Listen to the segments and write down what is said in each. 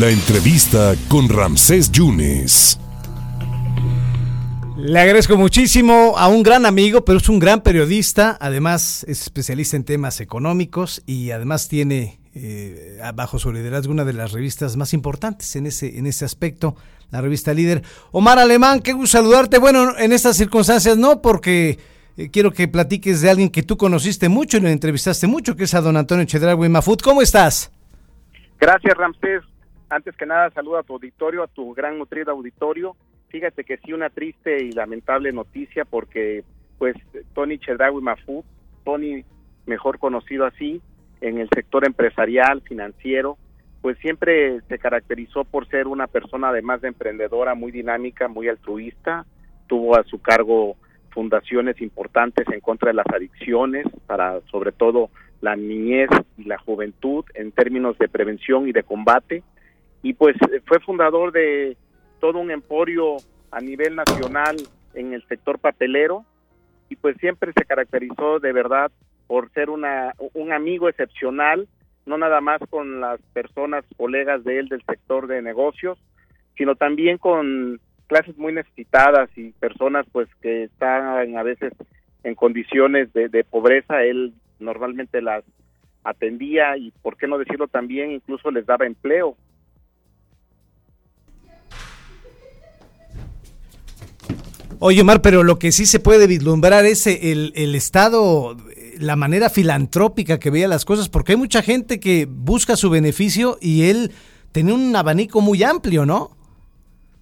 La entrevista con Ramsés Yunes. Le agradezco muchísimo a un gran amigo, pero es un gran periodista, además es especialista en temas económicos y además tiene eh, bajo su liderazgo una de las revistas más importantes en ese, en ese aspecto, la revista Líder. Omar Alemán, qué gusto saludarte. Bueno, en estas circunstancias no, porque eh, quiero que platiques de alguien que tú conociste mucho y lo entrevistaste mucho, que es a don Antonio Chedragui Mafut. ¿Cómo estás? Gracias, Ramsés. Antes que nada, saludo a tu auditorio, a tu gran nutrido auditorio. Fíjate que sí una triste y lamentable noticia porque pues Tony Chedraui Mafú, Tony mejor conocido así en el sector empresarial, financiero, pues siempre se caracterizó por ser una persona además de emprendedora muy dinámica, muy altruista, tuvo a su cargo fundaciones importantes en contra de las adicciones, para sobre todo la niñez y la juventud en términos de prevención y de combate, y pues fue fundador de todo un emporio a nivel nacional en el sector papelero y pues siempre se caracterizó de verdad por ser una, un amigo excepcional, no nada más con las personas, colegas de él del sector de negocios, sino también con clases muy necesitadas y personas pues que están a veces en condiciones de, de pobreza, él normalmente las atendía y por qué no decirlo también incluso les daba empleo Oye, Omar, pero lo que sí se puede vislumbrar es el, el Estado, la manera filantrópica que veía las cosas, porque hay mucha gente que busca su beneficio y él tenía un abanico muy amplio, ¿no?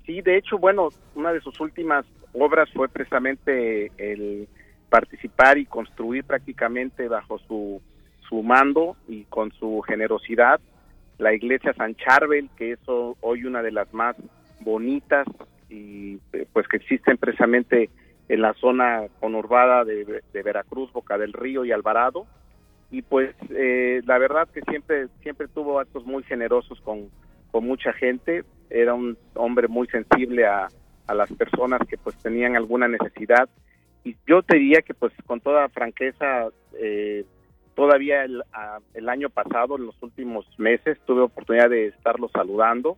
Sí, de hecho, bueno, una de sus últimas obras fue precisamente el participar y construir prácticamente bajo su, su mando y con su generosidad la iglesia San Charbel, que es hoy una de las más bonitas y eh, pues que existen precisamente en la zona conurbada de, Veracruz, Boca del Río y Alvarado. Y pues eh, la verdad que siempre, siempre tuvo actos muy generosos con, con mucha gente. Era un hombre muy sensible a, a las personas que pues tenían alguna necesidad. Y yo te diría que pues con toda franqueza, eh, todavía el, el año pasado, en los últimos meses, tuve oportunidad de estarlo saludando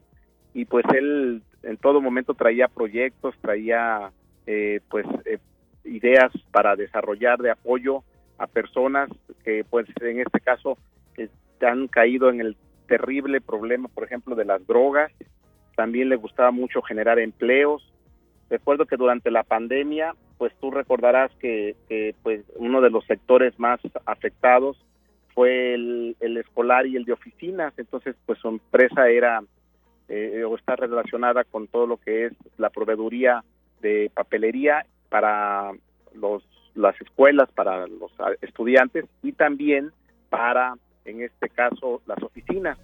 y pues él en todo momento traía proyectos, traía eh, pues eh, ideas para desarrollar de apoyo a personas que pues en este caso han caído en el terrible problema, por ejemplo, de las drogas. También le gustaba mucho generar empleos. Recuerdo que durante la pandemia, pues tú recordarás que, pues uno de los sectores más afectados fue el, el escolar y el de oficinas. Entonces, pues su empresa era eh, o está relacionada con todo lo que es la proveeduría de papelería para los las escuelas, para los estudiantes y también para, en este caso, las oficinas.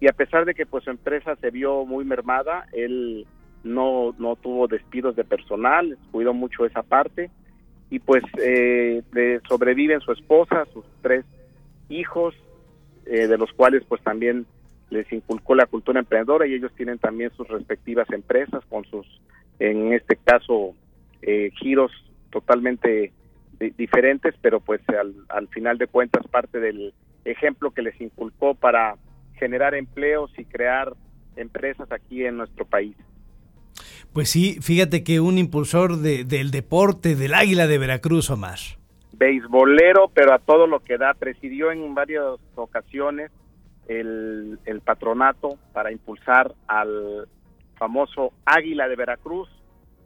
Y a pesar de que pues su empresa se vio muy mermada, él no, no tuvo despidos de personal, cuidó mucho esa parte y pues eh, sobreviven su esposa, sus tres hijos, eh, de los cuales pues también les inculcó la cultura emprendedora y ellos tienen también sus respectivas empresas con sus, en este caso, eh, giros totalmente diferentes, pero pues al, al final de cuentas parte del ejemplo que les inculcó para generar empleos y crear empresas aquí en nuestro país. Pues sí, fíjate que un impulsor de, del deporte del Águila de Veracruz, Omar. Beisbolero, pero a todo lo que da. Presidió en varias ocasiones el, patronato para impulsar al famoso Águila de Veracruz.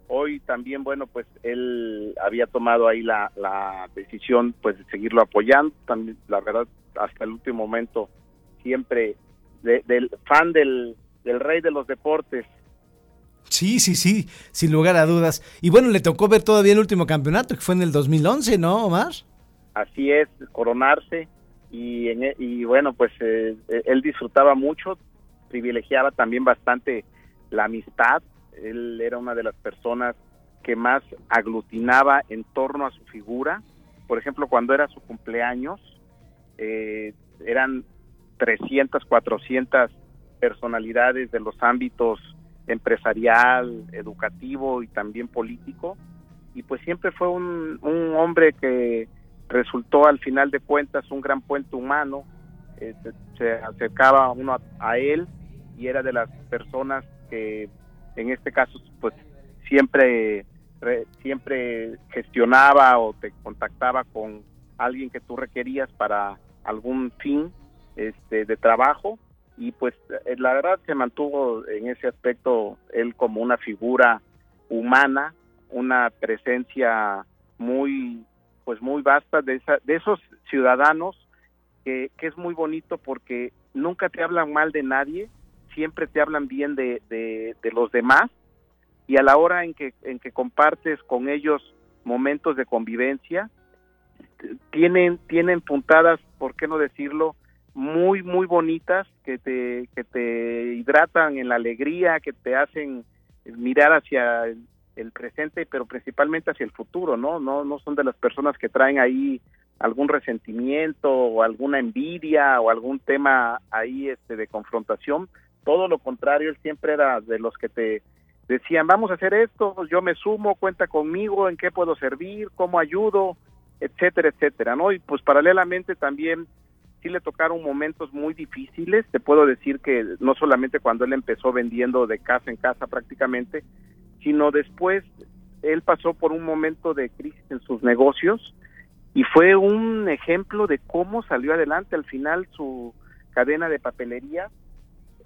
Hoy también, bueno, pues él había tomado ahí la, la decisión pues de seguirlo apoyando. También, la verdad, hasta el último momento, siempre del fan del, del rey de los deportes, Sí, sí, sí, sin lugar a dudas. Y bueno, le tocó ver todavía el último campeonato, que fue en el 2011, ¿no, Omar? Así es, coronarse y, e, y bueno, pues eh, eh, él disfrutaba mucho, privilegiaba también bastante la amistad, él era una de las personas que más aglutinaba en torno a su figura, por ejemplo, cuando era su cumpleaños, eh, eran 300, 400 personalidades de los ámbitos empresarial, educativo y también político, y pues siempre fue un, un hombre que resultó al final de cuentas un gran puente humano, eh, se, acercaba uno a, él y era de las personas que en este caso pues siempre siempre gestionaba o te contactaba con alguien que tú requerías para algún fin este de trabajo. Y pues eh, la verdad se mantuvo en ese aspecto él como una figura humana, una presencia muy pues muy vasta de, de esos ciudadanos que, es muy bonito porque nunca te hablan mal de nadie, siempre te hablan bien de los demás y a la hora en que, en que compartes con ellos momentos de convivencia, tienen, tienen puntadas, ¿por qué no decirlo?, muy, muy bonitas que te, que te hidratan en la alegría, que te hacen mirar hacia el, presente, pero principalmente hacia el futuro, ¿no? ¿no? No son de las personas que traen ahí algún resentimiento o alguna envidia o algún tema ahí este de confrontación, todo lo contrario, él siempre era de los que te decían, vamos a hacer esto, yo me sumo, cuenta conmigo, en qué puedo servir, cómo ayudo, etcétera, etcétera, ¿no? Y pues paralelamente también sí le tocaron momentos muy difíciles. Te puedo decir que no solamente cuando él empezó vendiendo de casa en casa prácticamente, sino después él pasó por un momento de crisis en sus negocios y fue un ejemplo de cómo salió adelante. Al final su cadena de papelería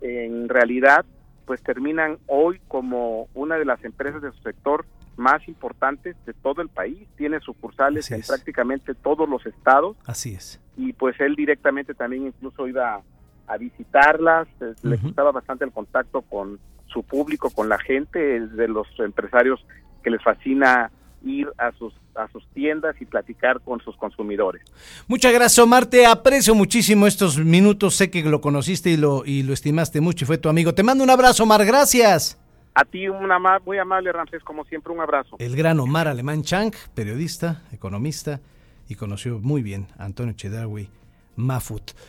en realidad pues terminan hoy como una de las empresas de su sector más importantes de todo el país. Tiene sucursales en prácticamente todos los estados. Así es. Y pues él directamente también incluso iba a visitarlas, eh, le gustaba bastante el contacto con su público, con la gente, es de los empresarios que les fascina ir a sus a sus tiendas y platicar con sus consumidores. Muchas gracias, Omar. Te aprecio muchísimo estos minutos. Sé que lo conociste y lo, y lo estimaste mucho y fue tu amigo. Te mando un abrazo, Omar. Gracias. A ti, una muy amable, Ramsés, como siempre, un abrazo. El gran Omar Alemán Chang, periodista, economista, y conoció muy bien a Antonio Chedraui Mafut.